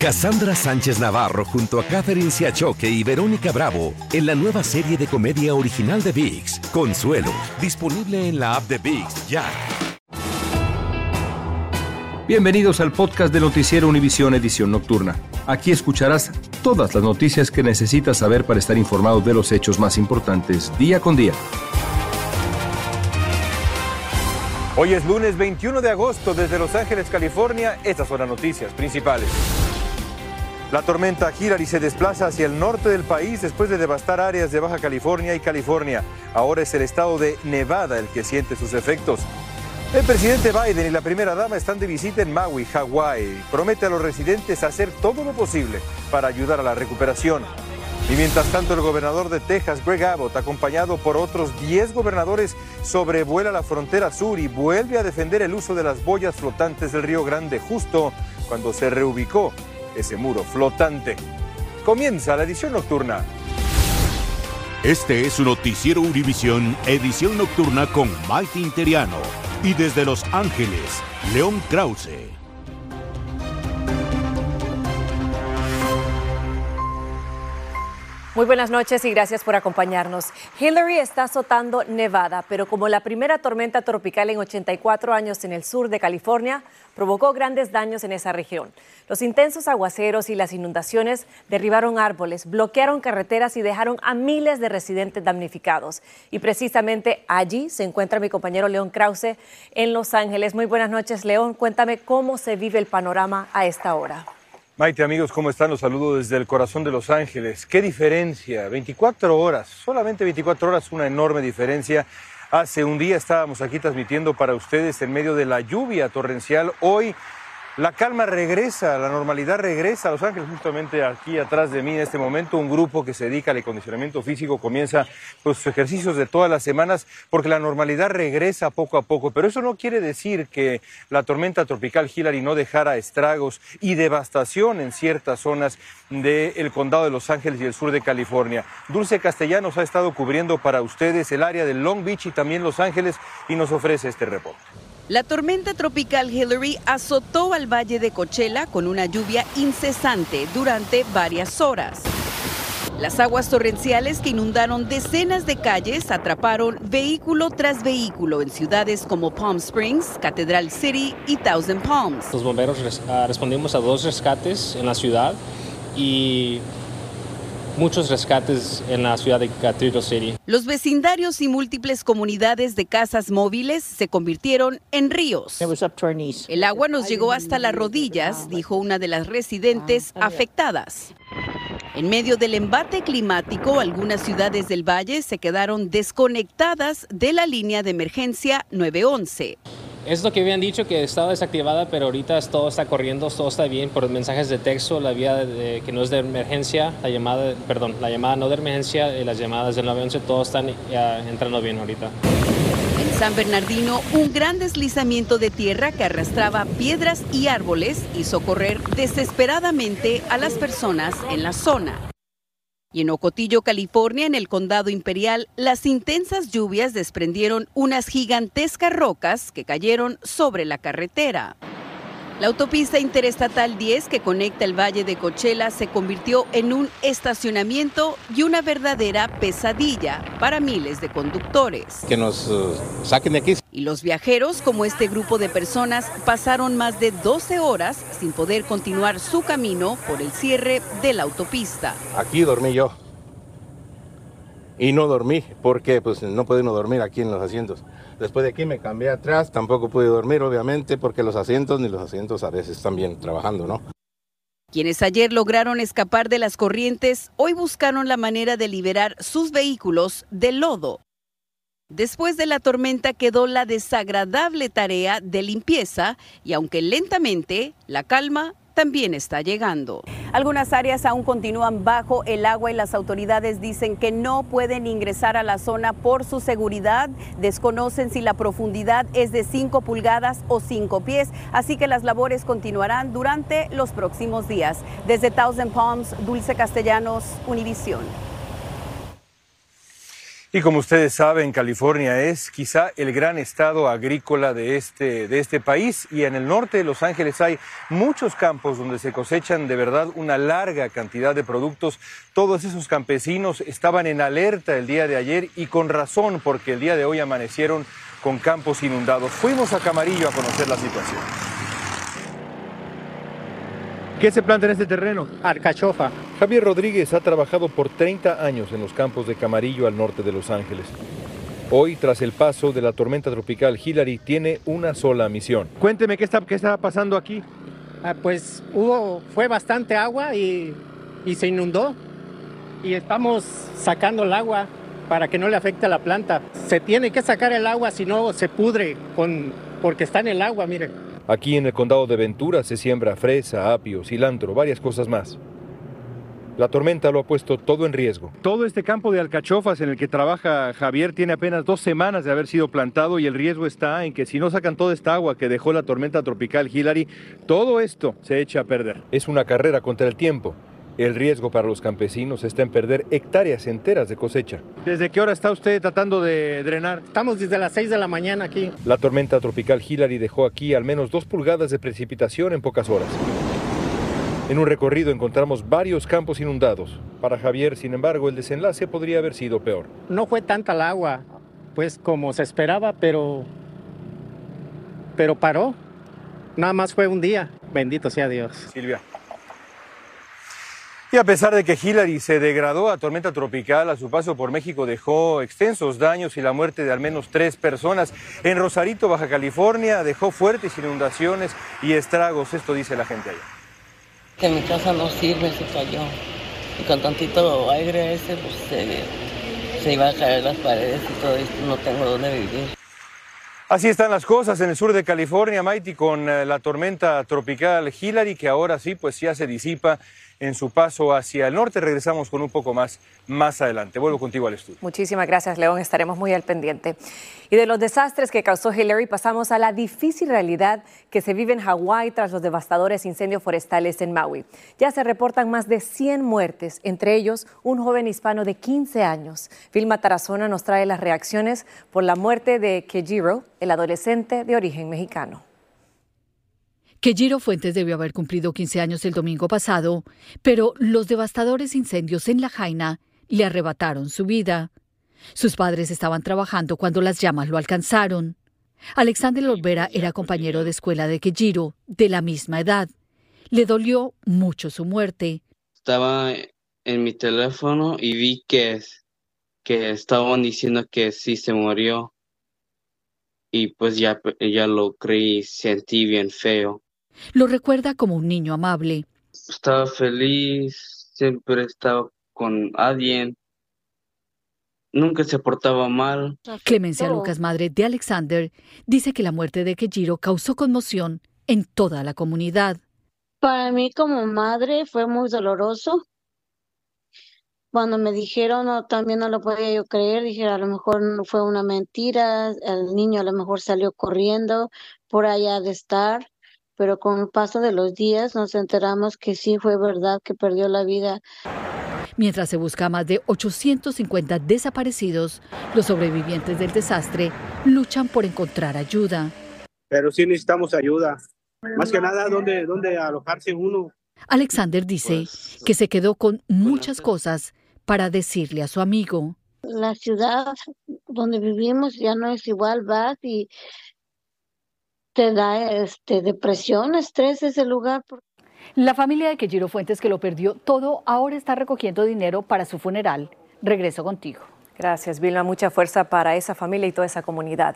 Cassandra Sánchez Navarro junto a Catherine Siachoque y Verónica Bravo en la nueva serie de comedia original de VIX, Consuelo, disponible en la app de VIX ya. Bienvenidos al podcast de Noticiero Univisión Edición Nocturna. Aquí escucharás todas las noticias que necesitas saber para estar informado de los hechos más importantes día con día. Hoy es lunes 21 de agosto desde Los Ángeles, California. Estas son las noticias principales. La tormenta Hillary se desplaza hacia el norte del país después de devastar áreas de Baja California y California. Ahora es el estado de Nevada el que siente sus efectos. El presidente Biden y la primera dama están de visita en Maui, Hawái. Promete a los residentes hacer todo lo posible para ayudar a la recuperación. Y mientras tanto, el gobernador de Texas, Greg Abbott, acompañado por otros 10 gobernadores, sobrevuela la frontera sur y vuelve a defender el uso de las boyas flotantes del Río Grande justo cuando se reubicó ese muro flotante. Comienza la edición nocturna. Este es su noticiero Univisión, edición nocturna con Mike Interiano. Y desde Los Ángeles, León Krause. Muy buenas noches y gracias por acompañarnos. Hillary está azotando Nevada, pero como la primera tormenta tropical en 84 años en el sur de California, provocó grandes daños en esa región. Los intensos aguaceros y las inundaciones derribaron árboles, bloquearon carreteras y dejaron a miles de residentes damnificados. Y precisamente allí se encuentra mi compañero León Krause en Los Ángeles. Muy buenas noches, León. Cuéntame cómo se vive el panorama a esta hora. Maite, amigos, ¿cómo están? Los saludo desde el corazón de Los Ángeles. ¿Qué diferencia? 24 horas, solamente 24 horas, una enorme diferencia. Hace un día estábamos aquí transmitiendo para ustedes en medio de la lluvia torrencial. Hoy la calma regresa, la normalidad regresa a Los Ángeles, justamente aquí atrás de mí en este momento, un grupo que se dedica al acondicionamiento físico comienza sus ejercicios de todas las semanas porque la normalidad regresa poco a poco, pero eso no quiere decir que la tormenta tropical Hillary no dejara estragos y devastación en ciertas zonas del condado de Los Ángeles y el sur de California. Dulce Castellanos ha estado cubriendo para ustedes el área de Long Beach y también Los Ángeles y nos ofrece este reporte. La tormenta tropical Hillary azotó al valle de Coachella con una lluvia incesante durante varias horas. Las aguas torrenciales que inundaron decenas de calles atraparon vehículo tras vehículo en ciudades como Palm Springs, Cathedral City y Thousand Palms. Los bomberos ah, respondimos a dos rescates en la ciudad y muchos rescates en la ciudad de Cathedral City. Los vecindarios y múltiples comunidades de casas móviles se convirtieron en ríos. El agua nos llegó hasta las rodillas, dijo una de las residentes afectadas. En medio del embate climático, algunas ciudades del valle se quedaron desconectadas de la línea de emergencia 911. Es lo que habían dicho que estaba desactivada, pero ahorita todo está corriendo, todo está bien por mensajes de texto, la vía de, que no es de emergencia, la llamada, perdón, la llamada no de emergencia y las llamadas del 911, todo están entrando bien ahorita. En San Bernardino, un gran deslizamiento de tierra que arrastraba piedras y árboles hizo correr desesperadamente a las personas en la zona. Y en Ocotillo, California, en el condado imperial, las intensas lluvias desprendieron unas gigantescas rocas que cayeron sobre la carretera. La autopista interestatal 10 que conecta el Valle de Coachella se convirtió en un estacionamiento y una verdadera pesadilla para miles de conductores. Que nos uh, saquen de aquí. Y los viajeros, como este grupo de personas, pasaron más de 12 horas sin poder continuar su camino por el cierre de la autopista. Aquí dormí yo. Y no dormí porque pues no puede uno dormir aquí en los asientos. Después de aquí me cambié atrás, tampoco pude dormir, obviamente, porque los asientos ni los asientos a veces están bien trabajando, ¿no? Quienes ayer lograron escapar de las corrientes, hoy buscaron la manera de liberar sus vehículos del lodo. Después de la tormenta quedó la desagradable tarea de limpieza y aunque lentamente, la calma también está llegando. Algunas áreas aún continúan bajo el agua y las autoridades dicen que no pueden ingresar a la zona por su seguridad. Desconocen si la profundidad es de 5 pulgadas o 5 pies, así que las labores continuarán durante los próximos días. Desde Thousand Palms, Dulce Castellanos, Univisión. Y como ustedes saben, California es quizá el gran estado agrícola de este, de este país y en el norte de Los Ángeles hay muchos campos donde se cosechan de verdad una larga cantidad de productos. Todos esos campesinos estaban en alerta el día de ayer y con razón porque el día de hoy amanecieron con campos inundados. Fuimos a Camarillo a conocer la situación. ¿Qué se planta en este terreno? Alcachofa. Javier Rodríguez ha trabajado por 30 años en los campos de Camarillo al norte de Los Ángeles. Hoy, tras el paso de la tormenta tropical Hillary, tiene una sola misión. Cuénteme qué está, qué está pasando aquí. Ah, pues hubo, fue bastante agua y, y se inundó. Y estamos sacando el agua para que no le afecte a la planta. Se tiene que sacar el agua, si no se pudre con, porque está en el agua, mire. Aquí en el condado de Ventura se siembra fresa, apio, cilantro, varias cosas más. La tormenta lo ha puesto todo en riesgo. Todo este campo de alcachofas en el que trabaja Javier tiene apenas dos semanas de haber sido plantado y el riesgo está en que si no sacan toda esta agua que dejó la tormenta tropical Hillary, todo esto se echa a perder. Es una carrera contra el tiempo. El riesgo para los campesinos está en perder hectáreas enteras de cosecha. ¿Desde qué hora está usted tratando de drenar? Estamos desde las 6 de la mañana aquí. La tormenta tropical Hillary dejó aquí al menos dos pulgadas de precipitación en pocas horas. En un recorrido encontramos varios campos inundados. Para Javier, sin embargo, el desenlace podría haber sido peor. No fue tanta el agua, pues como se esperaba, pero pero paró. Nada más fue un día. Bendito sea Dios. Silvia. Y a pesar de que Hillary se degradó a tormenta tropical, a su paso por México dejó extensos daños y la muerte de al menos tres personas. En Rosarito, Baja California, dejó fuertes inundaciones y estragos. Esto dice la gente allá. Que mi casa no sirve, se cayó. Y con tantito aire ese, pues se, se iba a caer las paredes y todo esto. No tengo dónde vivir. Así están las cosas en el sur de California, Mighty, con eh, la tormenta tropical Hillary, que ahora sí, pues ya se disipa en su paso hacia el norte. Regresamos con un poco más más adelante. Vuelvo contigo al estudio. Muchísimas gracias, León. Estaremos muy al pendiente. Y de los desastres que causó Hillary, pasamos a la difícil realidad que se vive en Hawái tras los devastadores incendios forestales en Maui. Ya se reportan más de 100 muertes, entre ellos un joven hispano de 15 años. Vilma Tarazona nos trae las reacciones por la muerte de Kejiro, el adolescente de origen mexicano. Kejiro Fuentes debió haber cumplido 15 años el domingo pasado, pero los devastadores incendios en La Jaina le arrebataron su vida. Sus padres estaban trabajando cuando las llamas lo alcanzaron. Alexander Olvera era compañero de escuela de Kejiro, de la misma edad. Le dolió mucho su muerte. Estaba en mi teléfono y vi que, que estaban diciendo que sí se murió. Y pues ya, ya lo creí, sentí bien feo. Lo recuerda como un niño amable. Estaba feliz, siempre estaba con alguien. Nunca se portaba mal. Clemencia Lucas, madre de Alexander, dice que la muerte de Kejiro causó conmoción en toda la comunidad. Para mí como madre fue muy doloroso. Cuando me dijeron, no, también no lo podía yo creer, dije, a lo mejor no fue una mentira, el niño a lo mejor salió corriendo por allá de estar pero con el paso de los días nos enteramos que sí fue verdad que perdió la vida. Mientras se busca más de 850 desaparecidos, los sobrevivientes del desastre luchan por encontrar ayuda. Pero sí necesitamos ayuda. Más que nada, ¿dónde, dónde alojarse uno? Alexander dice Pues, que se quedó con muchas cosas para decirle a su amigo. La ciudad donde vivimos ya no es igual, vas y te da este, depresión, estrés ese lugar. La familia de Kejiro Fuentes, que lo perdió todo, ahora está recogiendo dinero para su funeral. Regreso contigo. Gracias, Vilma. Mucha fuerza para esa familia y toda esa comunidad.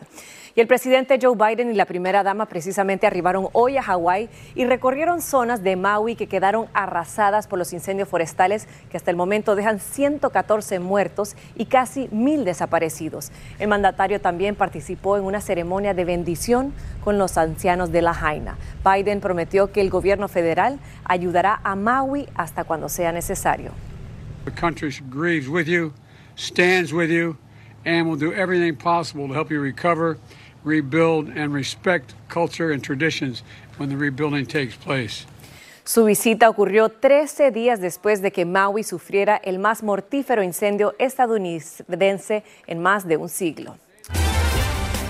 Y el presidente Joe Biden y la primera dama precisamente arribaron hoy a Hawái y recorrieron zonas de Maui que quedaron arrasadas por los incendios forestales que hasta el momento dejan 114 muertos y casi mil desaparecidos. El mandatario también participó en una ceremonia de bendición con los ancianos de la Jaina. Biden prometió que el gobierno federal ayudará a Maui hasta cuando sea necesario. The stands with you, and will do everything possible to help you recover, rebuild, and respect culture and traditions when the rebuilding takes place. Su visita ocurrió 13 días después de que Maui sufriera el más mortífero incendio estadounidense en más de un siglo.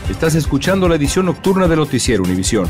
Estás escuchando la edición nocturna de Noticiero Univisión.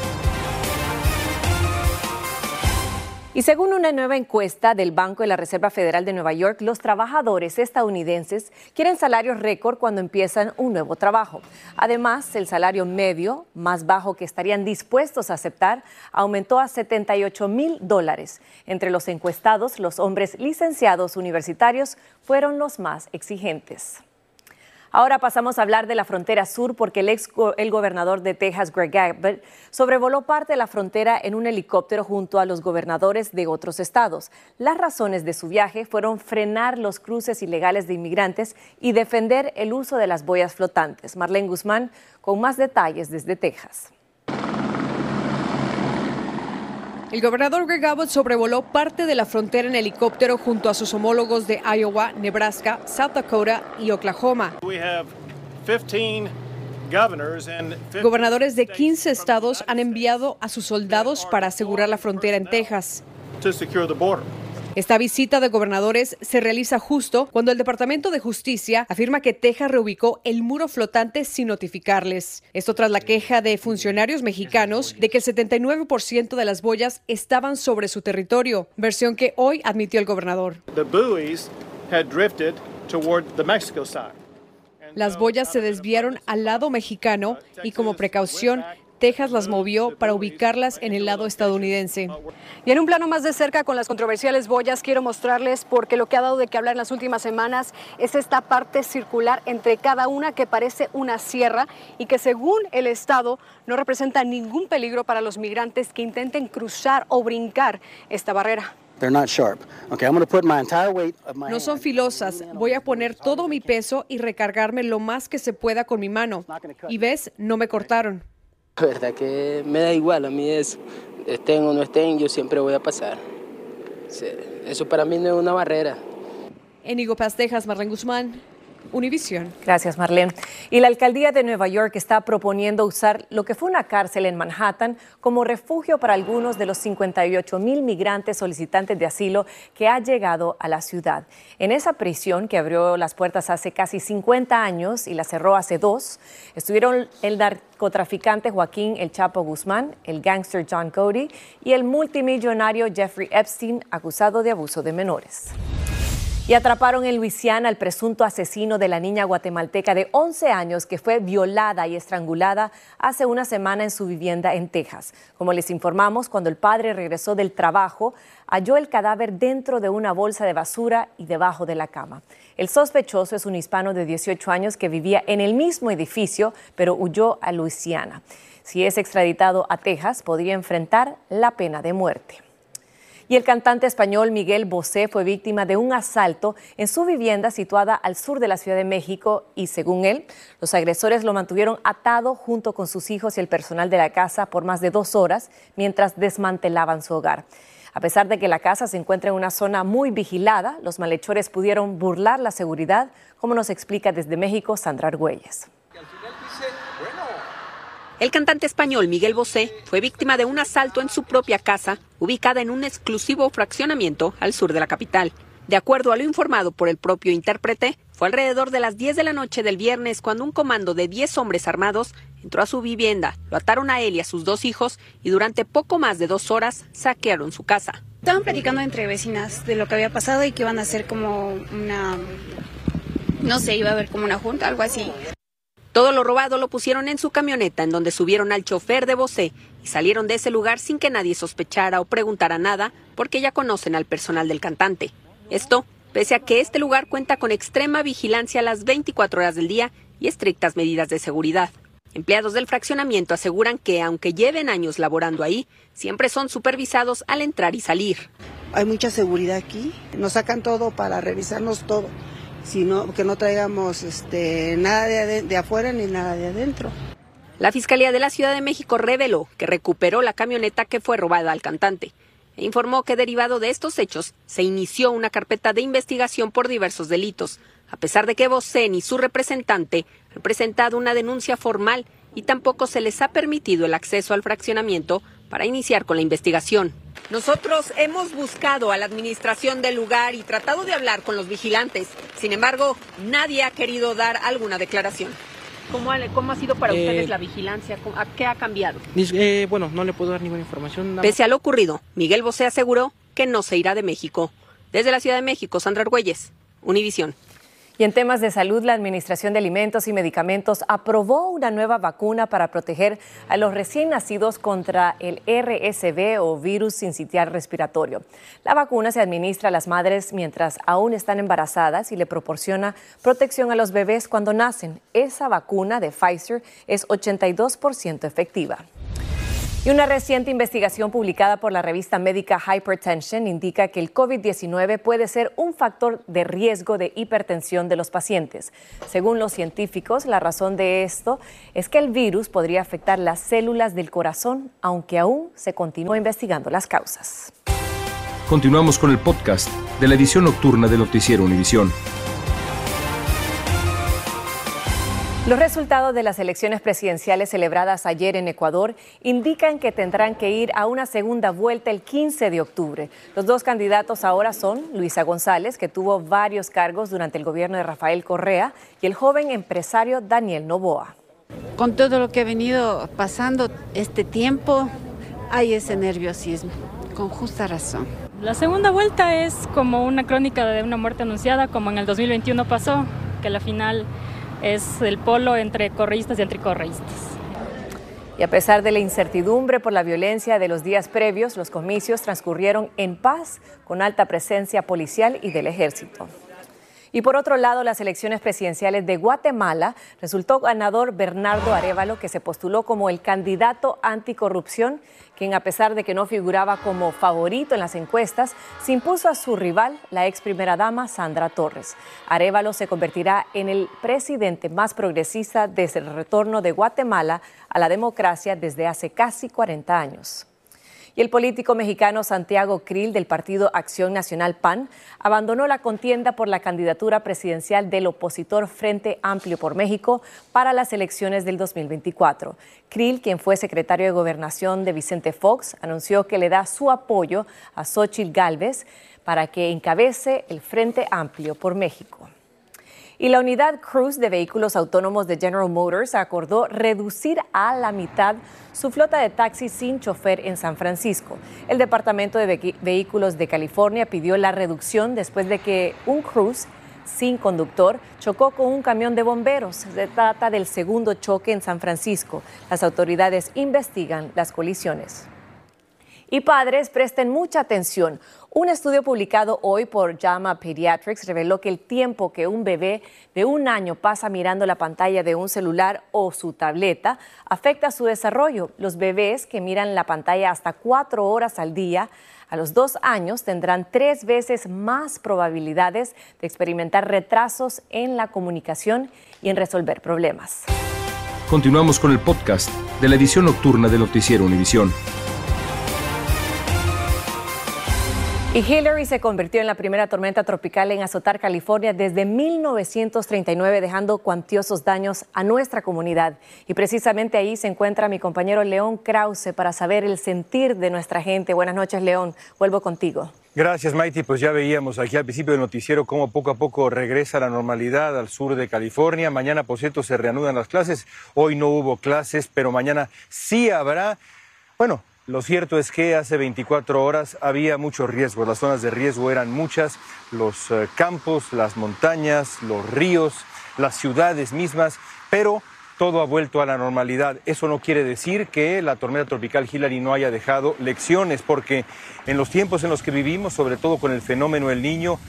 Y según una nueva encuesta del Banco de la Reserva Federal de Nueva York, los trabajadores estadounidenses quieren salarios récord cuando empiezan un nuevo trabajo. Además, el salario medio, más bajo que estarían dispuestos a aceptar, aumentó a 78 mil dólares. Entre los encuestados, los hombres licenciados universitarios fueron los más exigentes. Ahora pasamos a hablar de la frontera sur porque el ex gobernador de Texas, Greg Abbott, sobrevoló parte de la frontera en un helicóptero junto a los gobernadores de otros estados. Las razones de su viaje fueron frenar los cruces ilegales de inmigrantes y defender el uso de las boyas flotantes. Marlene Guzmán con más detalles desde Texas. El gobernador Greg Abbott sobrevoló parte de la frontera en helicóptero junto a sus homólogos de Iowa, Nebraska, South Dakota y Oklahoma. Gobernadores de 15 estados han enviado a sus soldados para asegurar la frontera en Texas. Esta visita de gobernadores se realiza justo cuando el Departamento de Justicia afirma que Texas reubicó el muro flotante sin notificarles. Esto tras la queja de funcionarios mexicanos de que el 79% de las boyas estaban sobre su territorio, versión que hoy admitió el gobernador. Las boyas se desviaron al lado mexicano y como precaución Texas las movió para ubicarlas en el lado estadounidense. Y en un plano más de cerca con las controversiales boyas, quiero mostrarles porque lo que ha dado de qué hablar en las últimas semanas es esta parte circular entre cada una que parece una sierra y que según el Estado no representa ningún peligro para los migrantes que intenten cruzar o brincar esta barrera. No son filosas. Voy a poner todo mi peso y recargarme lo más que se pueda con mi mano. Y ves, no me cortaron. La verdad que me da igual a mí eso. Estén o no estén, yo siempre voy a pasar. Eso para mí no es una barrera. En Texas, Marlene Guzmán, Univisión. Gracias, Marlene. Y la alcaldía de Nueva York está proponiendo usar lo que fue una cárcel en Manhattan como refugio para algunos de los 58 mil migrantes solicitantes de asilo que ha llegado a la ciudad. En esa prisión que abrió las puertas hace casi 50 años y la cerró hace dos, estuvieron el narcotraficante Joaquín El Chapo Guzmán, el gangster John Cody y el multimillonario Jeffrey Epstein, acusado de abuso de menores. Y atraparon en Luisiana al presunto asesino de la niña guatemalteca de 11 años que fue violada y estrangulada hace una semana en su vivienda en Texas. Como les informamos, cuando el padre regresó del trabajo, halló el cadáver dentro de una bolsa de basura y debajo de la cama. El sospechoso es un hispano de 18 años que vivía en el mismo edificio, pero huyó a Luisiana. Si es extraditado a Texas, podría enfrentar la pena de muerte. Y el cantante español Miguel Bosé fue víctima de un asalto en su vivienda situada al sur de la Ciudad de México y según él, los agresores lo mantuvieron atado junto con sus hijos y el personal de la casa por más de dos horas mientras desmantelaban su hogar. A pesar de que la casa se encuentra en una zona muy vigilada, los malhechores pudieron burlar la seguridad, como nos explica desde México Sandra Argüelles. El cantante español Miguel Bosé fue víctima de un asalto en su propia casa, ubicada en un exclusivo fraccionamiento al sur de la capital. De acuerdo a lo informado por el propio intérprete, fue alrededor de las 10 de la noche del viernes cuando un comando de 10 hombres armados entró a su vivienda, lo ataron a él y a sus dos hijos y durante poco más de dos horas saquearon su casa. Estaban platicando entre vecinas de lo que había pasado y que iban a hacer como una, no sé, iba a haber como una junta, algo así. Todo lo robado lo pusieron en su camioneta, en donde subieron al chofer de Bosé y salieron de ese lugar sin que nadie sospechara o preguntara nada, porque ya conocen al personal del cantante. Esto, pese a que este lugar cuenta con extrema vigilancia las 24 horas del día y estrictas medidas de seguridad. Empleados del fraccionamiento aseguran que, aunque lleven años laborando ahí, siempre son supervisados al entrar y salir. Hay mucha seguridad aquí, nos sacan todo para revisarnos todo sino que no traigamos este, nada de, de afuera ni nada de adentro. La Fiscalía de la Ciudad de México reveló que recuperó la camioneta que fue robada al cantante e informó que derivado de estos hechos se inició una carpeta de investigación por diversos delitos, a pesar de que Bosé ni su representante han presentado una denuncia formal y tampoco se les ha permitido el acceso al fraccionamiento para iniciar con la investigación. Nosotros hemos buscado a la administración del lugar y tratado de hablar con los vigilantes. Sin embargo, nadie ha querido dar alguna declaración. ¿Cómo ha, cómo ha sido para Eh, ustedes la vigilancia? ¿A ¿Qué ha cambiado? Eh, bueno, no le puedo dar ninguna información. nada Pese a lo ocurrido, Miguel Bosé aseguró que no se irá de México. Desde la Ciudad de México, Sandra Argüelles, Univisión. Y en temas de salud, la Administración de Alimentos y Medicamentos aprobó una nueva vacuna para proteger a los recién nacidos contra el RSV o virus sincitial respiratorio. La vacuna se administra a las madres mientras aún están embarazadas y le proporciona protección a los bebés cuando nacen. Esa vacuna de Pfizer es 82% efectiva. Y una reciente investigación publicada por la revista médica Hypertension indica que el COVID-19 puede ser un factor de riesgo de hipertensión de los pacientes. Según los científicos, la razón de esto es que el virus podría afectar las células del corazón, aunque aún se continúa investigando las causas. Continuamos con el podcast de la edición nocturna de Noticiero Univisión. Los resultados de las elecciones presidenciales celebradas ayer en Ecuador indican que tendrán que ir a una segunda vuelta el 15 de octubre. Los dos candidatos ahora son Luisa González, que tuvo varios cargos durante el gobierno de Rafael Correa, y el joven empresario Daniel Novoa. Con todo lo que ha venido pasando este tiempo, hay ese nerviosismo, con justa razón. La segunda vuelta es como una crónica de una muerte anunciada, como en el 2021 pasó, que la final es el polo entre correístas y anticorreístas. Y a pesar de la incertidumbre por la violencia de los días previos, los comicios transcurrieron en paz con alta presencia policial y del ejército. Y por otro lado, las elecciones presidenciales de Guatemala resultó ganador Bernardo Arevalo, que se postuló como el candidato anticorrupción, quien a pesar de que no figuraba como favorito en las encuestas, se impuso a su rival, la ex primera dama Sandra Torres. Arevalo se convertirá en el presidente más progresista desde el retorno de Guatemala a la democracia desde hace casi 40 años. Y el político mexicano Santiago Krill del partido Acción Nacional PAN abandonó la contienda por la candidatura presidencial del opositor Frente Amplio por México para las elecciones del 2024. Krill, quien fue secretario de Gobernación de Vicente Fox, anunció que le da su apoyo a Xochitl Gálvez para que encabece el Frente Amplio por México. Y la unidad Cruise de vehículos autónomos de General Motors acordó reducir a la mitad su flota de taxis sin chofer en San Francisco. El Departamento de Ve- Vehículos de California pidió la reducción después de que un Cruise sin conductor chocó con un camión de bomberos. Se trata del segundo choque en San Francisco. Las autoridades investigan las colisiones. Y padres, presten mucha atención. Un estudio publicado hoy por JAMA Pediatrics reveló que el tiempo que un bebé de un año pasa mirando la pantalla de un celular o su tableta afecta su desarrollo. Los bebés que miran la pantalla hasta cuatro horas al día a los dos años tendrán tres veces más probabilidades de experimentar retrasos en la comunicación y en resolver problemas. Continuamos con el podcast de la edición nocturna de Noticiero Univisión. Y Hillary se convirtió en la primera tormenta tropical en azotar California desde 1939, dejando cuantiosos daños a nuestra comunidad. Y precisamente ahí se encuentra mi compañero León Krause para saber el sentir de nuestra gente. Buenas noches, León. Vuelvo contigo. Gracias, Maiti. Pues ya veíamos aquí al principio del noticiero cómo poco a poco regresa la normalidad al sur de California. Mañana, por cierto, se reanudan las clases. Hoy no hubo clases, pero mañana sí habrá. Bueno, lo cierto es que hace 24 horas había mucho riesgo. Las zonas de riesgo eran muchas. Los eh, campos, las montañas, los ríos, las ciudades mismas. Pero todo ha vuelto a la normalidad. Eso no quiere decir que la tormenta tropical Hillary no haya dejado lecciones, porque en los tiempos en los que vivimos, sobre todo con el fenómeno El Niño,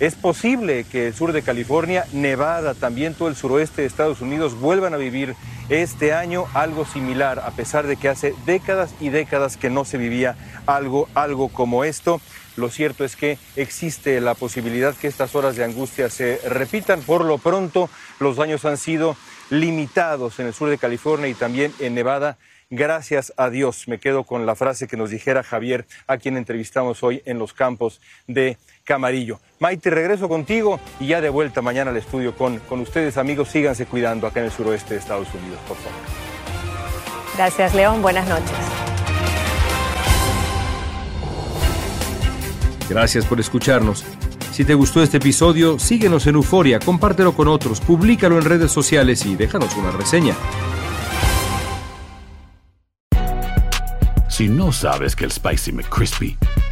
Es posible que el sur de California, Nevada, también todo el suroeste de Estados Unidos vuelvan a vivir este año algo similar, a pesar de que hace décadas y décadas que no se vivía algo, algo como esto. Lo cierto es que existe la posibilidad que estas horas de angustia se repitan. Por lo pronto, los daños han sido limitados en el sur de California y también en Nevada. Gracias a Dios. Me quedo con la frase que nos dijera Javier, a quien entrevistamos hoy en los campos de Camarillo. Maite, regreso contigo y ya de vuelta mañana al estudio con, con ustedes, amigos. Síganse cuidando acá en el suroeste de Estados Unidos, por favor. Gracias, León. Buenas noches. Gracias por escucharnos. Si te gustó este episodio, síguenos en Euforia, compártelo con otros, públicalo en redes sociales y déjanos una reseña. Si no sabes que el Spicy McCrispy